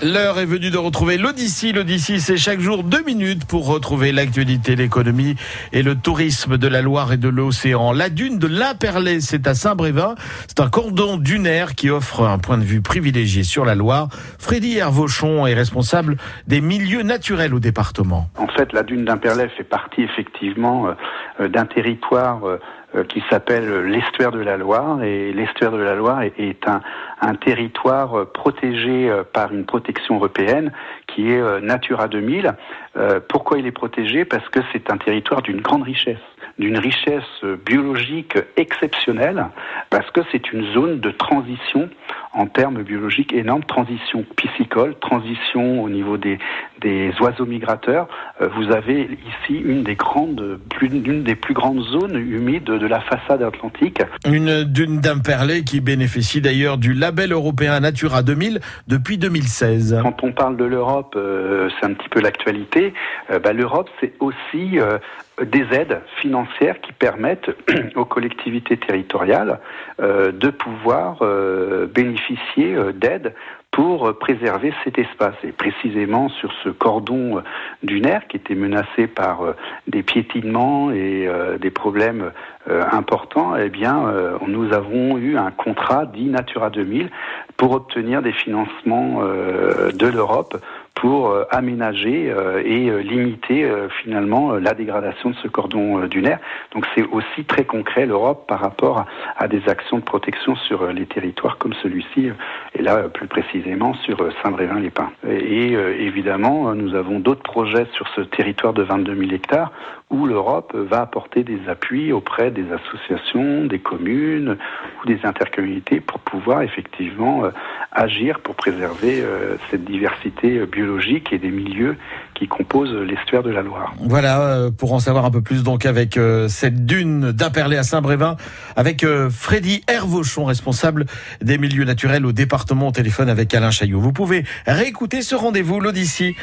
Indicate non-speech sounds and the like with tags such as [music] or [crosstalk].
L'heure est venue de retrouver l'Odyssée. L'Odyssée, c'est chaque jour deux minutes pour retrouver l'actualité, l'économie et le tourisme de la Loire et de l'océan. La dune de l'Imperlé, c'est à Saint-Brévin. C'est un cordon dunaire qui offre un point de vue privilégié sur la Loire. Freddy Hervauchon est responsable des milieux naturels au département. En fait, la dune d'Imperlé fait partie effectivement euh, d'un territoire euh, euh, qui s'appelle l'estuaire de la Loire. Et l'estuaire de la Loire est, un, un, territoire euh, protégé euh, par une protection européenne qui est Natura 2000. pourquoi il est protégé? Parce que c'est un territoire d'une grande richesse d'une richesse biologique exceptionnelle parce que c'est une zone de transition en termes biologiques énormes, transition piscicole, transition au niveau des, des oiseaux migrateurs. Euh, vous avez ici une des grandes, plus, une des plus grandes zones humides de la façade atlantique. Une dune d'Imperlé qui bénéficie d'ailleurs du label européen Natura 2000 depuis 2016. Quand on parle de l'Europe, euh, c'est un petit peu l'actualité. Euh, bah, L'Europe, c'est aussi des aides financières qui permettent [clears throat] aux collectivités territoriales de pouvoir bénéficier d'aides pour préserver cet espace. Et précisément sur ce cordon dunaire qui était menacé par des piétinements et des problèmes importants, eh bien, nous avons eu un contrat dit Natura 2000 pour obtenir des financements de l'Europe pour euh, aménager euh, et euh, limiter finalement la dégradation de ce cordon dunaire. Donc c'est aussi très concret l'Europe par rapport à des actions de protection sur les territoires comme celui-ci, et là plus précisément sur Saint-Brévin-les-Pins. Et, évidemment, nous avons d'autres projets sur ce territoire de 22 000 hectares où l'Europe va apporter des appuis auprès des associations, des communes ou des intercommunalités pour pouvoir effectivement agir pour préserver cette diversité biologique et des milieux qui composent l'estuaire de la Loire. Voilà, euh, pour en savoir un peu plus donc avec euh, cette dune d'Imperlé à Saint-Brévin, avec euh, Freddy Hervauchon, responsable des milieux naturels au département au téléphone avec Alain Chaillot. Vous pouvez réécouter ce rendez-vous, l'Odyssée.